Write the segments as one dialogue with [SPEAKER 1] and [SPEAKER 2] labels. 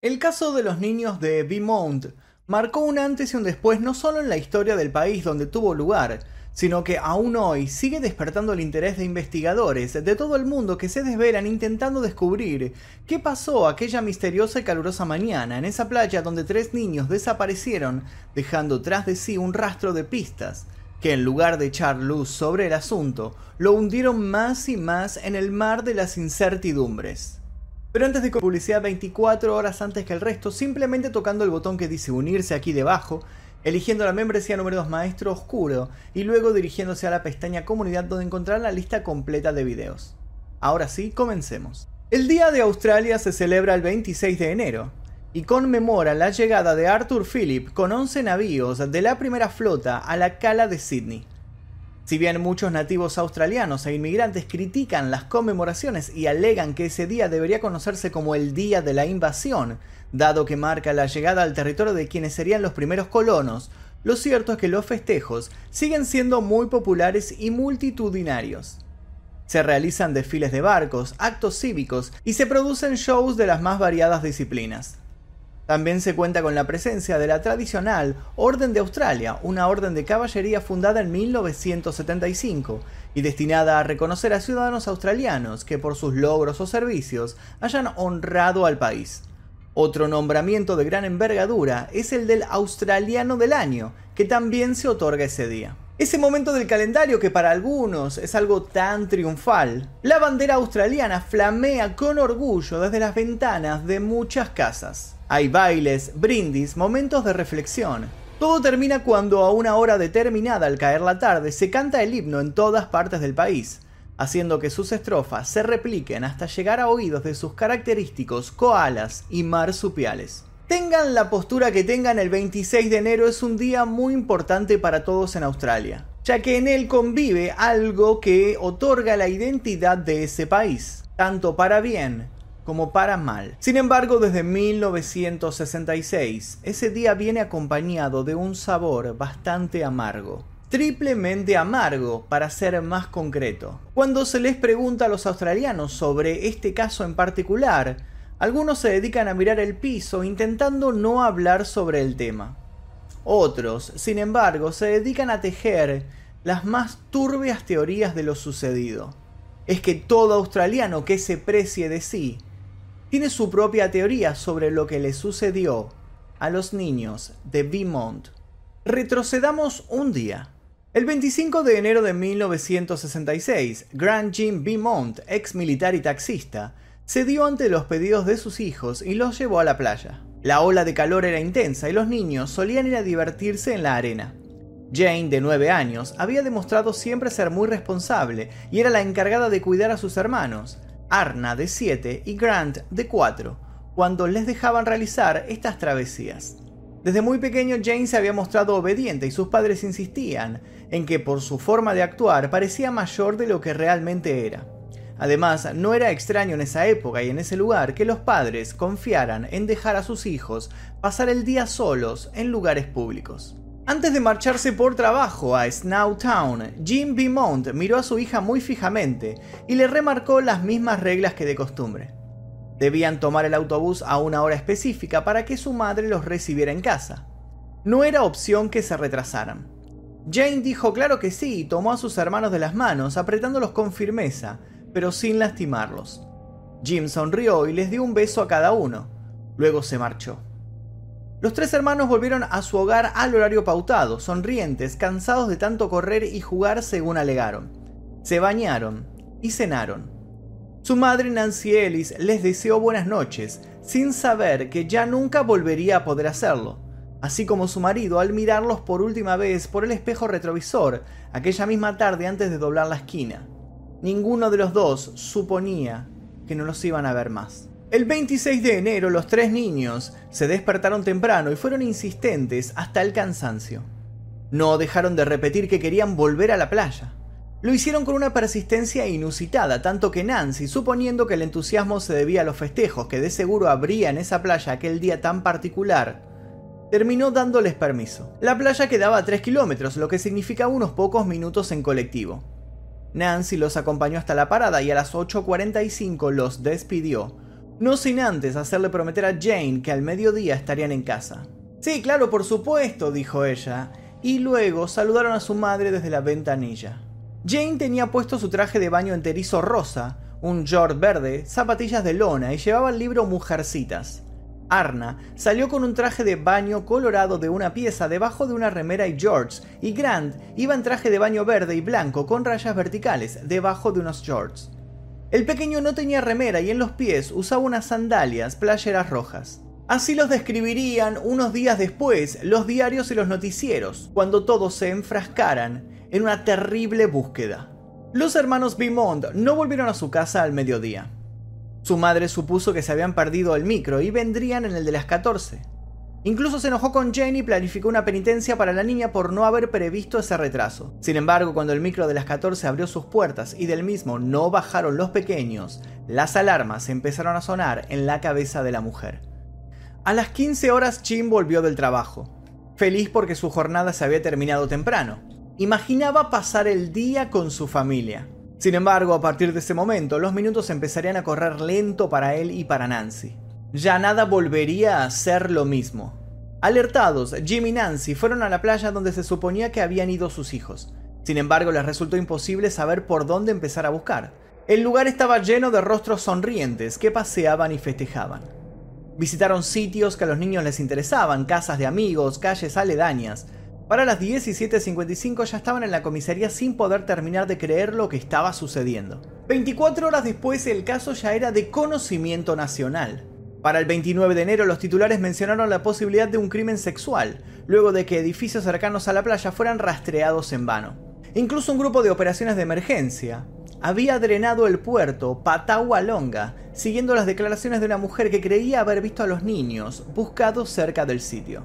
[SPEAKER 1] El caso de los niños de Beaumont marcó un antes y un después no solo en la historia del país donde tuvo lugar, sino que aún hoy sigue despertando el interés de investigadores de todo el mundo que se desvelan intentando descubrir qué pasó aquella misteriosa y calurosa mañana en esa playa donde tres niños desaparecieron, dejando tras de sí un rastro de pistas, que en lugar de echar luz sobre el asunto, lo hundieron más y más en el mar de las incertidumbres. Pero antes de publicidad 24 horas antes que el resto, simplemente tocando el botón que dice unirse aquí debajo, eligiendo la membresía número 2 Maestro Oscuro y luego dirigiéndose a la pestaña Comunidad donde encontrará la lista completa de videos. Ahora sí, comencemos. El Día de Australia se celebra el 26 de enero y conmemora la llegada de Arthur Phillip con 11 navíos de la primera flota a la cala de Sydney. Si bien muchos nativos australianos e inmigrantes critican las conmemoraciones y alegan que ese día debería conocerse como el Día de la Invasión, dado que marca la llegada al territorio de quienes serían los primeros colonos, lo cierto es que los festejos siguen siendo muy populares y multitudinarios. Se realizan desfiles de barcos, actos cívicos y se producen shows de las más variadas disciplinas. También se cuenta con la presencia de la tradicional Orden de Australia, una orden de caballería fundada en 1975 y destinada a reconocer a ciudadanos australianos que por sus logros o servicios hayan honrado al país. Otro nombramiento de gran envergadura es el del Australiano del Año, que también se otorga ese día. Ese momento del calendario que para algunos es algo tan triunfal, la bandera australiana flamea con orgullo desde las ventanas de muchas casas. Hay bailes, brindis, momentos de reflexión. Todo termina cuando a una hora determinada al caer la tarde se canta el himno en todas partes del país, haciendo que sus estrofas se repliquen hasta llegar a oídos de sus característicos koalas y marsupiales. Tengan la postura que tengan, el 26 de enero es un día muy importante para todos en Australia, ya que en él convive algo que otorga la identidad de ese país, tanto para bien como para mal. Sin embargo, desde 1966, ese día viene acompañado de un sabor bastante amargo. Triplemente amargo, para ser más concreto. Cuando se les pregunta a los australianos sobre este caso en particular, algunos se dedican a mirar el piso intentando no hablar sobre el tema. Otros, sin embargo, se dedican a tejer las más turbias teorías de lo sucedido. Es que todo australiano que se precie de sí tiene su propia teoría sobre lo que le sucedió a los niños de Beaumont. Retrocedamos un día. El 25 de enero de 1966, Grant Jim Beaumont, ex militar y taxista, se dio ante los pedidos de sus hijos y los llevó a la playa. La ola de calor era intensa y los niños solían ir a divertirse en la arena. Jane, de 9 años, había demostrado siempre ser muy responsable y era la encargada de cuidar a sus hermanos, Arna de 7 y Grant de 4, cuando les dejaban realizar estas travesías. Desde muy pequeño Jane se había mostrado obediente y sus padres insistían en que por su forma de actuar parecía mayor de lo que realmente era. Además, no era extraño en esa época y en ese lugar que los padres confiaran en dejar a sus hijos pasar el día solos en lugares públicos. Antes de marcharse por trabajo a Snow Town, Jim Beaumont miró a su hija muy fijamente y le remarcó las mismas reglas que de costumbre. Debían tomar el autobús a una hora específica para que su madre los recibiera en casa. No era opción que se retrasaran. Jane dijo claro que sí y tomó a sus hermanos de las manos, apretándolos con firmeza, pero sin lastimarlos. Jim sonrió y les dio un beso a cada uno. Luego se marchó. Los tres hermanos volvieron a su hogar al horario pautado, sonrientes, cansados de tanto correr y jugar según alegaron. Se bañaron y cenaron. Su madre Nancy Ellis les deseó buenas noches, sin saber que ya nunca volvería a poder hacerlo, así como su marido al mirarlos por última vez por el espejo retrovisor aquella misma tarde antes de doblar la esquina. Ninguno de los dos suponía que no los iban a ver más. El 26 de enero los tres niños se despertaron temprano y fueron insistentes hasta el cansancio. No dejaron de repetir que querían volver a la playa. Lo hicieron con una persistencia inusitada, tanto que Nancy, suponiendo que el entusiasmo se debía a los festejos que de seguro habría en esa playa aquel día tan particular, terminó dándoles permiso. La playa quedaba a 3 kilómetros, lo que significaba unos pocos minutos en colectivo. Nancy los acompañó hasta la parada y a las 8.45 los despidió, no sin antes hacerle prometer a Jane que al mediodía estarían en casa. Sí, claro, por supuesto, dijo ella, y luego saludaron a su madre desde la ventanilla. Jane tenía puesto su traje de baño enterizo rosa, un short verde, zapatillas de lona y llevaba el libro Mujercitas. Arna salió con un traje de baño colorado de una pieza debajo de una remera y shorts, y Grant iba en traje de baño verde y blanco con rayas verticales debajo de unos shorts. El pequeño no tenía remera y en los pies usaba unas sandalias playeras rojas. Así los describirían unos días después los diarios y los noticieros, cuando todos se enfrascaran en una terrible búsqueda. Los hermanos Beaumont no volvieron a su casa al mediodía. Su madre supuso que se habían perdido el micro y vendrían en el de las 14. Incluso se enojó con Jane y planificó una penitencia para la niña por no haber previsto ese retraso. Sin embargo, cuando el micro de las 14 abrió sus puertas y del mismo no bajaron los pequeños, las alarmas empezaron a sonar en la cabeza de la mujer. A las 15 horas Jim volvió del trabajo, feliz porque su jornada se había terminado temprano. Imaginaba pasar el día con su familia. Sin embargo, a partir de ese momento, los minutos empezarían a correr lento para él y para Nancy. Ya nada volvería a ser lo mismo. Alertados, Jim y Nancy fueron a la playa donde se suponía que habían ido sus hijos. Sin embargo, les resultó imposible saber por dónde empezar a buscar. El lugar estaba lleno de rostros sonrientes que paseaban y festejaban. Visitaron sitios que a los niños les interesaban, casas de amigos, calles aledañas, para las 17.55 ya estaban en la comisaría sin poder terminar de creer lo que estaba sucediendo. 24 horas después el caso ya era de conocimiento nacional. Para el 29 de enero los titulares mencionaron la posibilidad de un crimen sexual, luego de que edificios cercanos a la playa fueran rastreados en vano. Incluso un grupo de operaciones de emergencia había drenado el puerto Patagua Longa, siguiendo las declaraciones de una mujer que creía haber visto a los niños buscados cerca del sitio.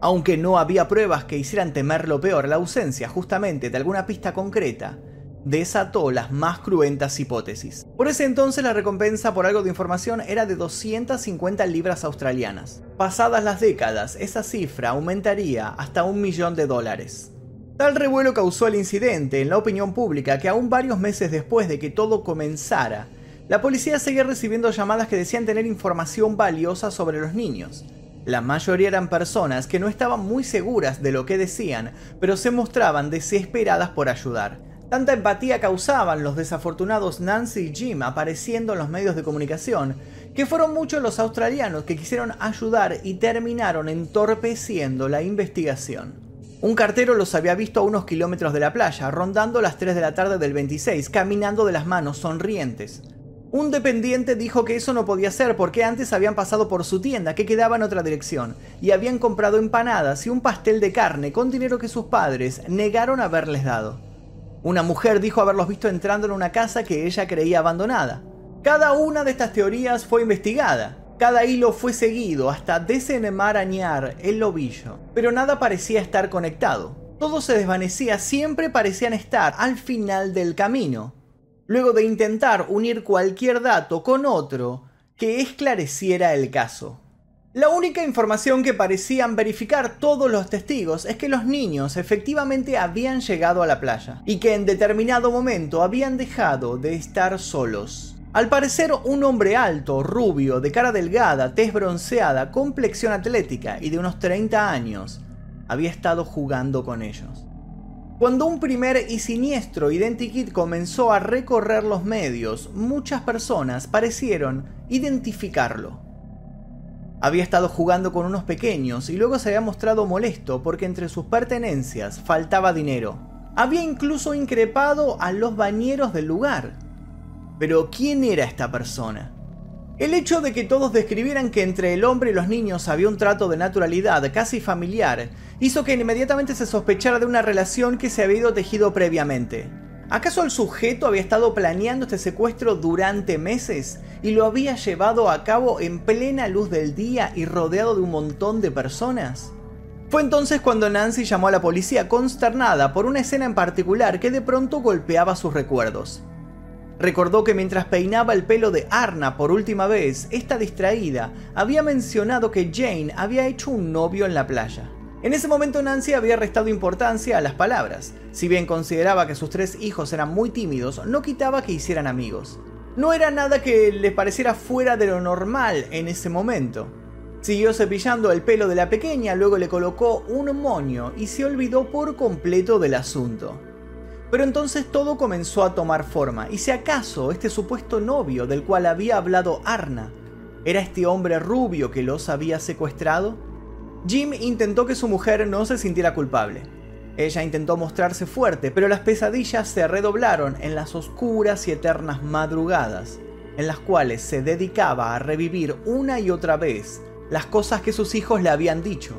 [SPEAKER 1] Aunque no había pruebas que hicieran temer lo peor, la ausencia justamente de alguna pista concreta desató las más cruentas hipótesis. Por ese entonces la recompensa por algo de información era de 250 libras australianas. Pasadas las décadas, esa cifra aumentaría hasta un millón de dólares. Tal revuelo causó el incidente en la opinión pública que aún varios meses después de que todo comenzara, la policía seguía recibiendo llamadas que decían tener información valiosa sobre los niños. La mayoría eran personas que no estaban muy seguras de lo que decían, pero se mostraban desesperadas por ayudar. Tanta empatía causaban los desafortunados Nancy y Jim apareciendo en los medios de comunicación, que fueron muchos los australianos que quisieron ayudar y terminaron entorpeciendo la investigación. Un cartero los había visto a unos kilómetros de la playa, rondando las 3 de la tarde del 26, caminando de las manos sonrientes. Un dependiente dijo que eso no podía ser porque antes habían pasado por su tienda que quedaba en otra dirección y habían comprado empanadas y un pastel de carne con dinero que sus padres negaron haberles dado. Una mujer dijo haberlos visto entrando en una casa que ella creía abandonada. Cada una de estas teorías fue investigada. Cada hilo fue seguido hasta desenmarañar el ovillo, pero nada parecía estar conectado. Todo se desvanecía, siempre parecían estar al final del camino, luego de intentar unir cualquier dato con otro que esclareciera el caso. La única información que parecían verificar todos los testigos es que los niños efectivamente habían llegado a la playa y que en determinado momento habían dejado de estar solos. Al parecer un hombre alto, rubio, de cara delgada, tez bronceada, complexión atlética y de unos 30 años, había estado jugando con ellos. Cuando un primer y siniestro identikit comenzó a recorrer los medios, muchas personas parecieron identificarlo. Había estado jugando con unos pequeños y luego se había mostrado molesto porque entre sus pertenencias faltaba dinero. Había incluso increpado a los bañeros del lugar. Pero ¿quién era esta persona? El hecho de que todos describieran que entre el hombre y los niños había un trato de naturalidad casi familiar hizo que inmediatamente se sospechara de una relación que se había ido tejido previamente. ¿Acaso el sujeto había estado planeando este secuestro durante meses y lo había llevado a cabo en plena luz del día y rodeado de un montón de personas? Fue entonces cuando Nancy llamó a la policía consternada por una escena en particular que de pronto golpeaba sus recuerdos. Recordó que mientras peinaba el pelo de Arna por última vez, esta distraída había mencionado que Jane había hecho un novio en la playa. En ese momento Nancy había restado importancia a las palabras. Si bien consideraba que sus tres hijos eran muy tímidos, no quitaba que hicieran amigos. No era nada que le pareciera fuera de lo normal en ese momento. Siguió cepillando el pelo de la pequeña, luego le colocó un moño y se olvidó por completo del asunto. Pero entonces todo comenzó a tomar forma, y si acaso este supuesto novio del cual había hablado Arna era este hombre rubio que los había secuestrado, Jim intentó que su mujer no se sintiera culpable. Ella intentó mostrarse fuerte, pero las pesadillas se redoblaron en las oscuras y eternas madrugadas, en las cuales se dedicaba a revivir una y otra vez las cosas que sus hijos le habían dicho,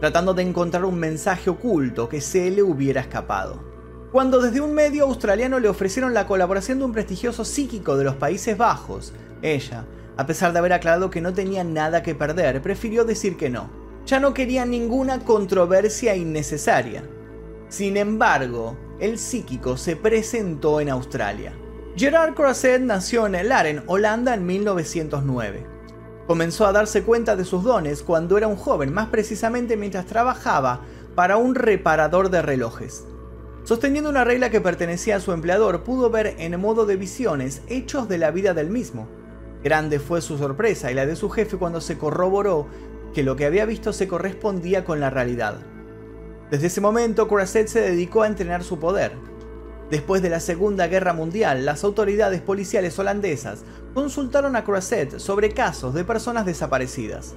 [SPEAKER 1] tratando de encontrar un mensaje oculto que se le hubiera escapado cuando desde un medio australiano le ofrecieron la colaboración de un prestigioso psíquico de los Países Bajos, ella, a pesar de haber aclarado que no tenía nada que perder, prefirió decir que no. Ya no quería ninguna controversia innecesaria. Sin embargo, el psíquico se presentó en Australia. Gerard Croisset nació en Laren, Holanda, en 1909. Comenzó a darse cuenta de sus dones cuando era un joven, más precisamente mientras trabajaba para un reparador de relojes. Sosteniendo una regla que pertenecía a su empleador, pudo ver en modo de visiones hechos de la vida del mismo. Grande fue su sorpresa y la de su jefe cuando se corroboró que lo que había visto se correspondía con la realidad. Desde ese momento, Croisset se dedicó a entrenar su poder. Después de la Segunda Guerra Mundial, las autoridades policiales holandesas consultaron a Croisset sobre casos de personas desaparecidas.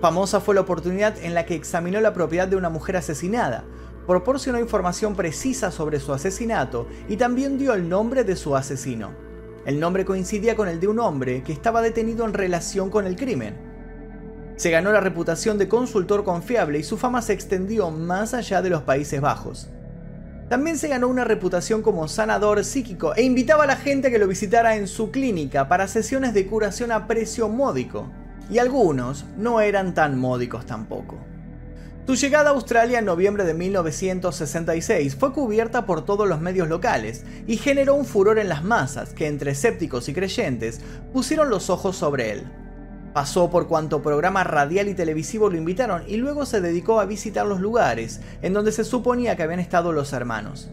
[SPEAKER 1] Famosa fue la oportunidad en la que examinó la propiedad de una mujer asesinada, proporcionó información precisa sobre su asesinato y también dio el nombre de su asesino. El nombre coincidía con el de un hombre que estaba detenido en relación con el crimen. Se ganó la reputación de consultor confiable y su fama se extendió más allá de los Países Bajos. También se ganó una reputación como sanador psíquico e invitaba a la gente a que lo visitara en su clínica para sesiones de curación a precio módico. Y algunos no eran tan módicos tampoco. Su llegada a Australia en noviembre de 1966 fue cubierta por todos los medios locales y generó un furor en las masas que entre escépticos y creyentes pusieron los ojos sobre él. Pasó por cuanto programa radial y televisivo lo invitaron y luego se dedicó a visitar los lugares en donde se suponía que habían estado los hermanos.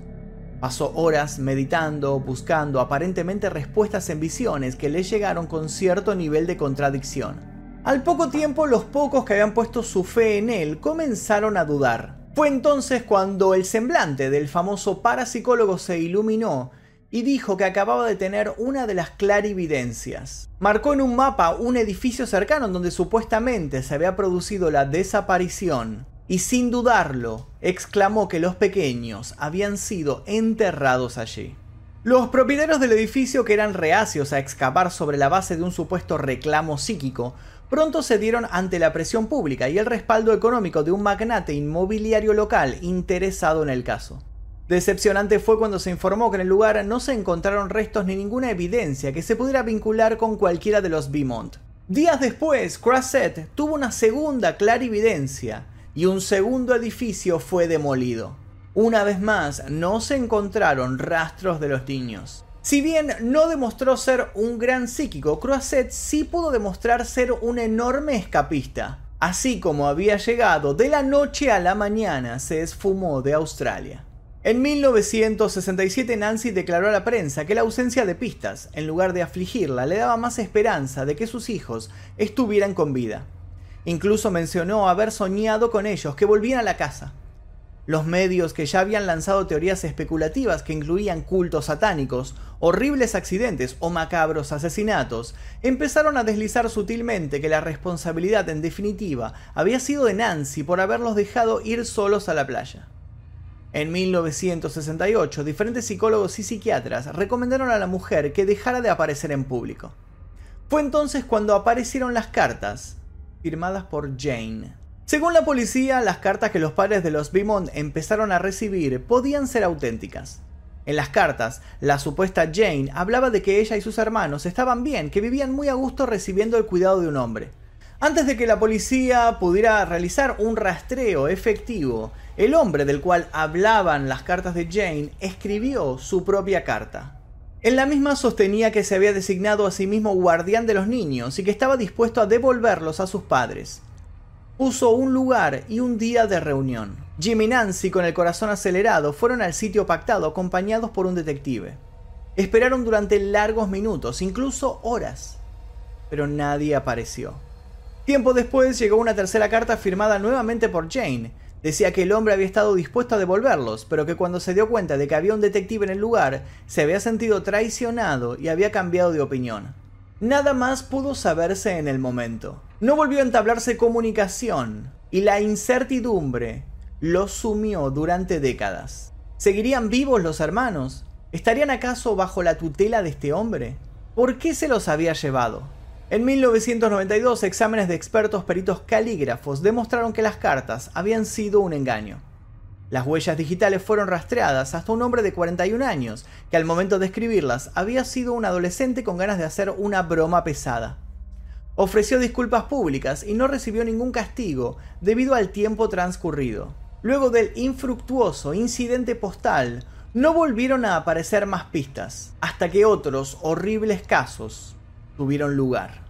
[SPEAKER 1] Pasó horas meditando, buscando aparentemente respuestas en visiones que le llegaron con cierto nivel de contradicción. Al poco tiempo los pocos que habían puesto su fe en él comenzaron a dudar. Fue entonces cuando el semblante del famoso parapsicólogo se iluminó y dijo que acababa de tener una de las clarividencias. Marcó en un mapa un edificio cercano donde supuestamente se había producido la desaparición y sin dudarlo exclamó que los pequeños habían sido enterrados allí. Los propietarios del edificio, que eran reacios a excavar sobre la base de un supuesto reclamo psíquico, pronto se dieron ante la presión pública y el respaldo económico de un magnate inmobiliario local interesado en el caso. Decepcionante fue cuando se informó que en el lugar no se encontraron restos ni ninguna evidencia que se pudiera vincular con cualquiera de los Beaumont. Días después, Crasset tuvo una segunda clarividencia y un segundo edificio fue demolido. Una vez más, no se encontraron rastros de los niños. Si bien no demostró ser un gran psíquico, Croisset sí pudo demostrar ser un enorme escapista. Así como había llegado de la noche a la mañana, se esfumó de Australia. En 1967 Nancy declaró a la prensa que la ausencia de pistas, en lugar de afligirla, le daba más esperanza de que sus hijos estuvieran con vida. Incluso mencionó haber soñado con ellos que volvían a la casa. Los medios que ya habían lanzado teorías especulativas que incluían cultos satánicos, horribles accidentes o macabros asesinatos, empezaron a deslizar sutilmente que la responsabilidad en definitiva había sido de Nancy por haberlos dejado ir solos a la playa. En 1968, diferentes psicólogos y psiquiatras recomendaron a la mujer que dejara de aparecer en público. Fue entonces cuando aparecieron las cartas, firmadas por Jane. Según la policía, las cartas que los padres de los Beaumont empezaron a recibir podían ser auténticas. En las cartas, la supuesta Jane hablaba de que ella y sus hermanos estaban bien, que vivían muy a gusto recibiendo el cuidado de un hombre. Antes de que la policía pudiera realizar un rastreo efectivo, el hombre del cual hablaban las cartas de Jane escribió su propia carta. En la misma sostenía que se había designado a sí mismo guardián de los niños y que estaba dispuesto a devolverlos a sus padres puso un lugar y un día de reunión. Jim y Nancy, con el corazón acelerado, fueron al sitio pactado acompañados por un detective. Esperaron durante largos minutos, incluso horas, pero nadie apareció. Tiempo después llegó una tercera carta firmada nuevamente por Jane. Decía que el hombre había estado dispuesto a devolverlos, pero que cuando se dio cuenta de que había un detective en el lugar, se había sentido traicionado y había cambiado de opinión. Nada más pudo saberse en el momento. No volvió a entablarse comunicación, y la incertidumbre lo sumió durante décadas. ¿Seguirían vivos los hermanos? ¿Estarían acaso bajo la tutela de este hombre? ¿Por qué se los había llevado? En 1992, exámenes de expertos peritos calígrafos demostraron que las cartas habían sido un engaño. Las huellas digitales fueron rastreadas hasta un hombre de 41 años, que al momento de escribirlas había sido un adolescente con ganas de hacer una broma pesada. Ofreció disculpas públicas y no recibió ningún castigo debido al tiempo transcurrido. Luego del infructuoso incidente postal, no volvieron a aparecer más pistas, hasta que otros horribles casos tuvieron lugar.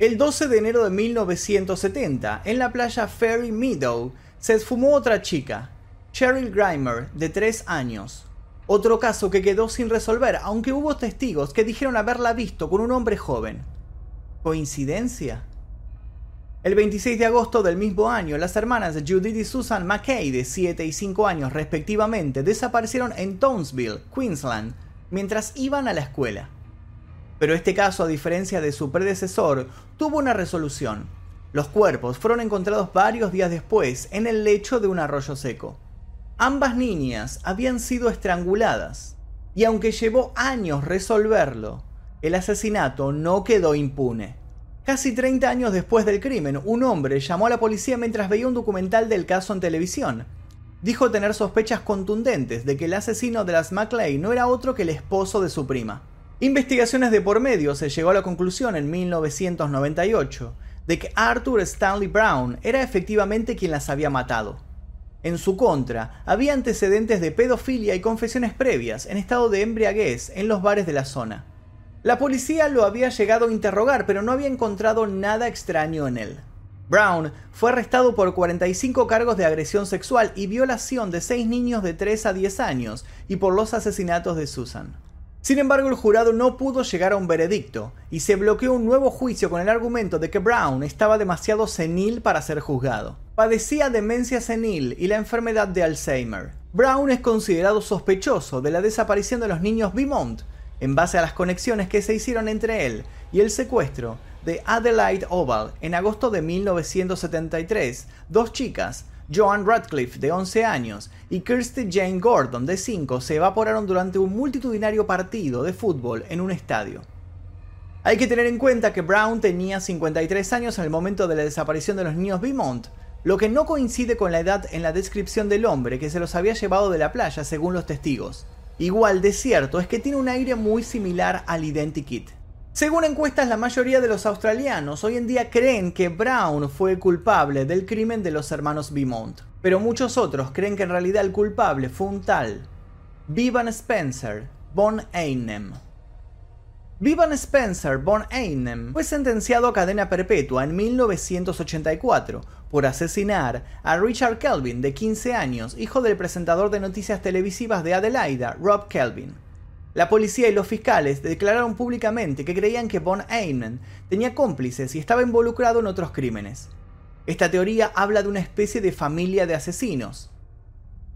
[SPEAKER 1] El 12 de enero de 1970, en la playa Ferry Meadow, se esfumó otra chica, Cheryl Grimer, de 3 años. Otro caso que quedó sin resolver, aunque hubo testigos que dijeron haberla visto con un hombre joven. ¿Coincidencia? El 26 de agosto del mismo año, las hermanas Judith y Susan McKay, de 7 y 5 años respectivamente, desaparecieron en Townsville, Queensland, mientras iban a la escuela. Pero este caso, a diferencia de su predecesor, tuvo una resolución. Los cuerpos fueron encontrados varios días después en el lecho de un arroyo seco. Ambas niñas habían sido estranguladas, y aunque llevó años resolverlo, el asesinato no quedó impune. Casi 30 años después del crimen, un hombre llamó a la policía mientras veía un documental del caso en televisión. Dijo tener sospechas contundentes de que el asesino de las McLeay no era otro que el esposo de su prima. Investigaciones de por medio se llegó a la conclusión en 1998 de que Arthur Stanley Brown era efectivamente quien las había matado. En su contra, había antecedentes de pedofilia y confesiones previas en estado de embriaguez en los bares de la zona. La policía lo había llegado a interrogar, pero no había encontrado nada extraño en él. Brown fue arrestado por 45 cargos de agresión sexual y violación de 6 niños de 3 a 10 años y por los asesinatos de Susan. Sin embargo, el jurado no pudo llegar a un veredicto y se bloqueó un nuevo juicio con el argumento de que Brown estaba demasiado senil para ser juzgado. Padecía demencia senil y la enfermedad de Alzheimer. Brown es considerado sospechoso de la desaparición de los niños Beaumont, en base a las conexiones que se hicieron entre él y el secuestro de Adelaide Oval en agosto de 1973, dos chicas, Joan Radcliffe, de 11 años, y Kirsty Jane Gordon, de 5, se evaporaron durante un multitudinario partido de fútbol en un estadio. Hay que tener en cuenta que Brown tenía 53 años en el momento de la desaparición de los niños Beaumont, lo que no coincide con la edad en la descripción del hombre que se los había llevado de la playa según los testigos. Igual de cierto es que tiene un aire muy similar al Identikit. Según encuestas, la mayoría de los australianos hoy en día creen que Brown fue culpable del crimen de los hermanos Beaumont, pero muchos otros creen que en realidad el culpable fue un tal Vivan Spencer von Einem. Vivan Spencer von Einem fue sentenciado a cadena perpetua en 1984 por asesinar a Richard Kelvin, de 15 años, hijo del presentador de noticias televisivas de Adelaida, Rob Kelvin. La policía y los fiscales declararon públicamente que creían que von Einem tenía cómplices y estaba involucrado en otros crímenes. Esta teoría habla de una especie de familia de asesinos.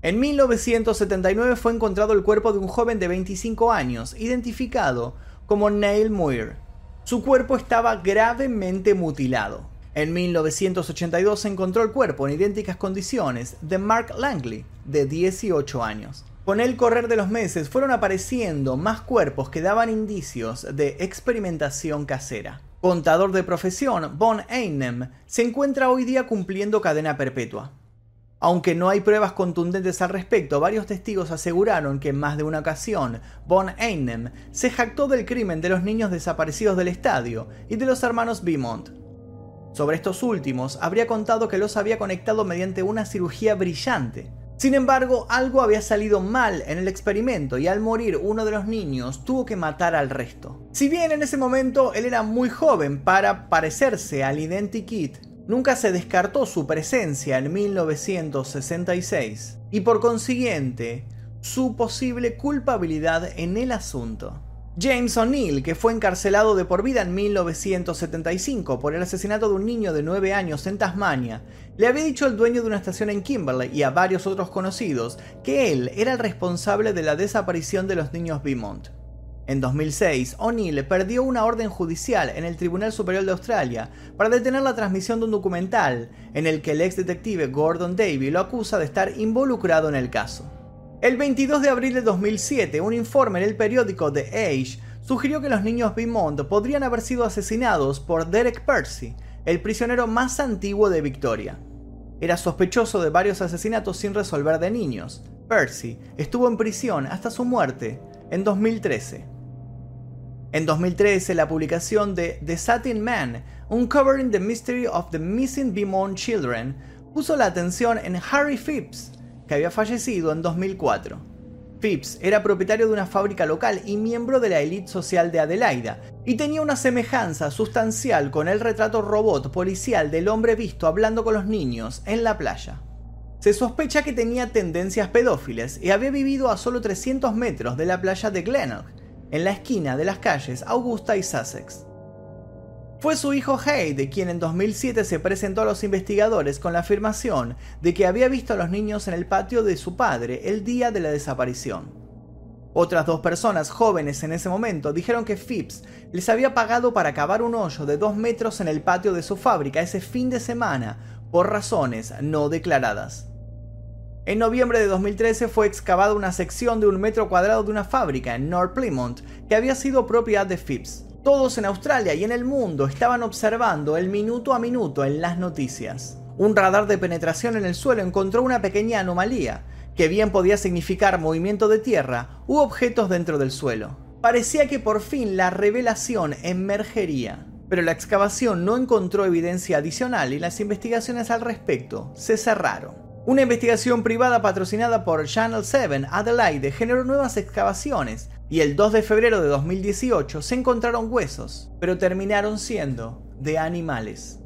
[SPEAKER 1] En 1979 fue encontrado el cuerpo de un joven de 25 años, identificado como Neil Muir. Su cuerpo estaba gravemente mutilado. En 1982 se encontró el cuerpo en idénticas condiciones de Mark Langley, de 18 años. Con el correr de los meses fueron apareciendo más cuerpos que daban indicios de experimentación casera. Contador de profesión, Von Einem se encuentra hoy día cumpliendo cadena perpetua. Aunque no hay pruebas contundentes al respecto, varios testigos aseguraron que en más de una ocasión Von Einem se jactó del crimen de los niños desaparecidos del estadio y de los hermanos Beaumont. Sobre estos últimos, habría contado que los había conectado mediante una cirugía brillante. Sin embargo, algo había salido mal en el experimento y al morir uno de los niños tuvo que matar al resto. Si bien en ese momento él era muy joven para parecerse al Identikit, Nunca se descartó su presencia en 1966 y por consiguiente su posible culpabilidad en el asunto. James O'Neill, que fue encarcelado de por vida en 1975 por el asesinato de un niño de 9 años en Tasmania, le había dicho al dueño de una estación en Kimberley y a varios otros conocidos que él era el responsable de la desaparición de los niños Beaumont. En 2006, O'Neill perdió una orden judicial en el Tribunal Superior de Australia para detener la transmisión de un documental en el que el ex detective Gordon Davey lo acusa de estar involucrado en el caso. El 22 de abril de 2007, un informe en el periódico The Age sugirió que los niños Beaumont podrían haber sido asesinados por Derek Percy, el prisionero más antiguo de Victoria. Era sospechoso de varios asesinatos sin resolver de niños. Percy estuvo en prisión hasta su muerte en 2013. En 2013, la publicación de The Satin Man, Uncovering the Mystery of the Missing Beaumont Children, puso la atención en Harry Phipps, que había fallecido en 2004. Phipps era propietario de una fábrica local y miembro de la élite social de Adelaida, y tenía una semejanza sustancial con el retrato robot policial del hombre visto hablando con los niños en la playa. Se sospecha que tenía tendencias pedófiles y había vivido a solo 300 metros de la playa de Glenelg, en la esquina de las calles Augusta y Sussex. Fue su hijo Hayde quien en 2007 se presentó a los investigadores con la afirmación de que había visto a los niños en el patio de su padre el día de la desaparición. Otras dos personas jóvenes en ese momento dijeron que Phipps les había pagado para cavar un hoyo de dos metros en el patio de su fábrica ese fin de semana por razones no declaradas. En noviembre de 2013 fue excavada una sección de un metro cuadrado de una fábrica en North Plymouth que había sido propiedad de Phipps. Todos en Australia y en el mundo estaban observando el minuto a minuto en las noticias. Un radar de penetración en el suelo encontró una pequeña anomalía, que bien podía significar movimiento de tierra u objetos dentro del suelo. Parecía que por fin la revelación emergería, pero la excavación no encontró evidencia adicional y las investigaciones al respecto se cerraron. Una investigación privada patrocinada por Channel 7 Adelaide generó nuevas excavaciones y el 2 de febrero de 2018 se encontraron huesos, pero terminaron siendo de animales.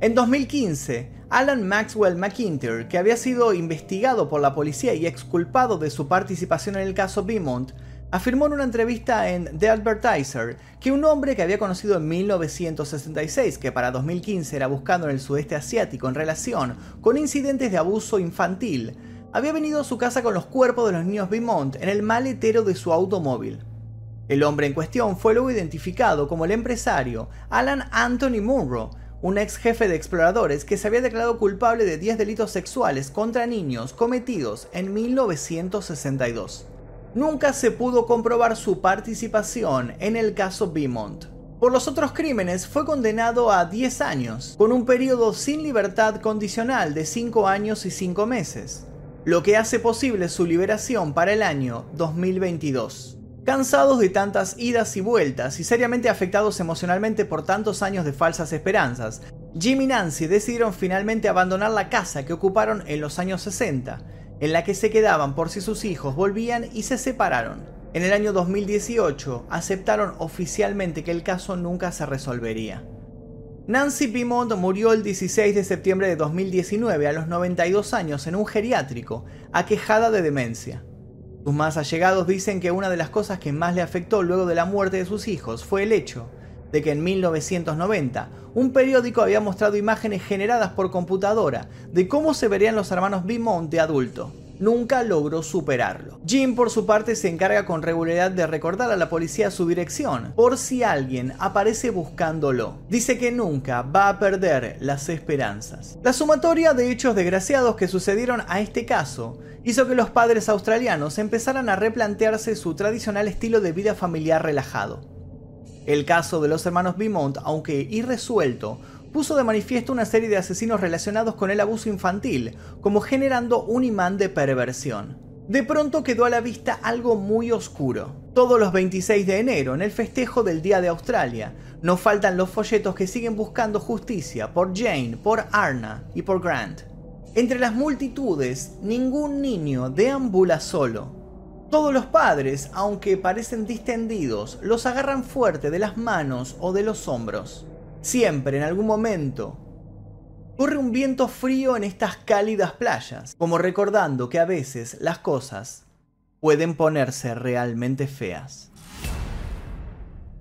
[SPEAKER 1] En 2015, Alan Maxwell McIntyre, que había sido investigado por la policía y exculpado de su participación en el caso Beaumont, afirmó en una entrevista en The Advertiser que un hombre que había conocido en 1966, que para 2015 era buscado en el sudeste asiático en relación con incidentes de abuso infantil, había venido a su casa con los cuerpos de los niños Beaumont en el maletero de su automóvil. El hombre en cuestión fue luego identificado como el empresario Alan Anthony Munro, un ex jefe de exploradores que se había declarado culpable de 10 delitos sexuales contra niños cometidos en 1962. Nunca se pudo comprobar su participación en el caso Beaumont. Por los otros crímenes fue condenado a 10 años, con un periodo sin libertad condicional de 5 años y 5 meses lo que hace posible su liberación para el año 2022. Cansados de tantas idas y vueltas y seriamente afectados emocionalmente por tantos años de falsas esperanzas, Jim y Nancy decidieron finalmente abandonar la casa que ocuparon en los años 60, en la que se quedaban por si sus hijos volvían y se separaron. En el año 2018 aceptaron oficialmente que el caso nunca se resolvería. Nancy Beaumont murió el 16 de septiembre de 2019 a los 92 años en un geriátrico, aquejada de demencia. Sus más allegados dicen que una de las cosas que más le afectó luego de la muerte de sus hijos fue el hecho de que en 1990 un periódico había mostrado imágenes generadas por computadora de cómo se verían los hermanos Beaumont de adulto nunca logró superarlo. Jim por su parte se encarga con regularidad de recordar a la policía su dirección, por si alguien aparece buscándolo. Dice que nunca va a perder las esperanzas. La sumatoria de hechos desgraciados que sucedieron a este caso hizo que los padres australianos empezaran a replantearse su tradicional estilo de vida familiar relajado. El caso de los hermanos Beaumont, aunque irresuelto, puso de manifiesto una serie de asesinos relacionados con el abuso infantil, como generando un imán de perversión. De pronto quedó a la vista algo muy oscuro. Todos los 26 de enero, en el festejo del Día de Australia, no faltan los folletos que siguen buscando justicia por Jane, por Arna y por Grant. Entre las multitudes, ningún niño deambula solo. Todos los padres, aunque parecen distendidos, los agarran fuerte de las manos o de los hombros. Siempre, en algún momento, corre un viento frío en estas cálidas playas, como recordando que a veces las cosas pueden ponerse realmente feas.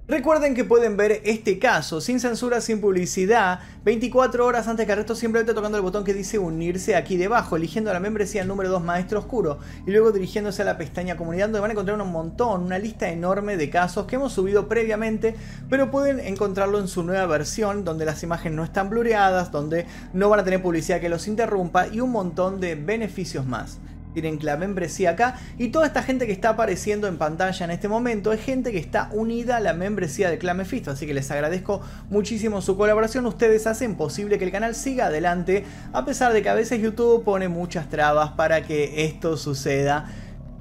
[SPEAKER 1] Recuerden que pueden ver este caso sin censura, sin publicidad, 24 horas antes que arresto, simplemente tocando el botón que dice unirse aquí debajo, eligiendo la membresía número 2 Maestro Oscuro y luego dirigiéndose a la pestaña comunidad donde van a encontrar un montón, una lista enorme de casos que hemos subido previamente, pero pueden encontrarlo en su nueva versión donde las imágenes no están blureadas, donde no van a tener publicidad que los interrumpa y un montón de beneficios más tienen la membresía acá. Y toda esta gente que está apareciendo en pantalla en este momento es gente que está unida a la membresía de Clan así que les agradezco muchísimo su colaboración, ustedes hacen posible que el canal siga adelante a pesar de que a veces YouTube pone muchas trabas para que esto suceda,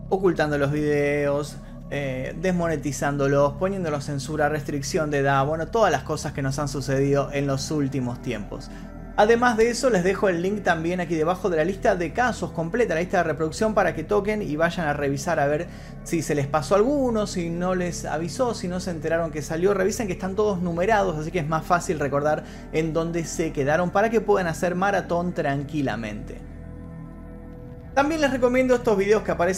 [SPEAKER 1] ocultando los videos, eh, desmonetizándolos, poniéndolos censura, restricción de edad, bueno, todas las cosas que nos han sucedido en los últimos tiempos. Además de eso, les dejo el link también aquí debajo de la lista de casos completa, la lista de reproducción para que toquen y vayan a revisar a ver si se les pasó alguno, si no les avisó, si no se enteraron que salió. Revisen que están todos numerados, así que es más fácil recordar en dónde se quedaron para que puedan hacer maratón tranquilamente. También les recomiendo estos videos que aparecen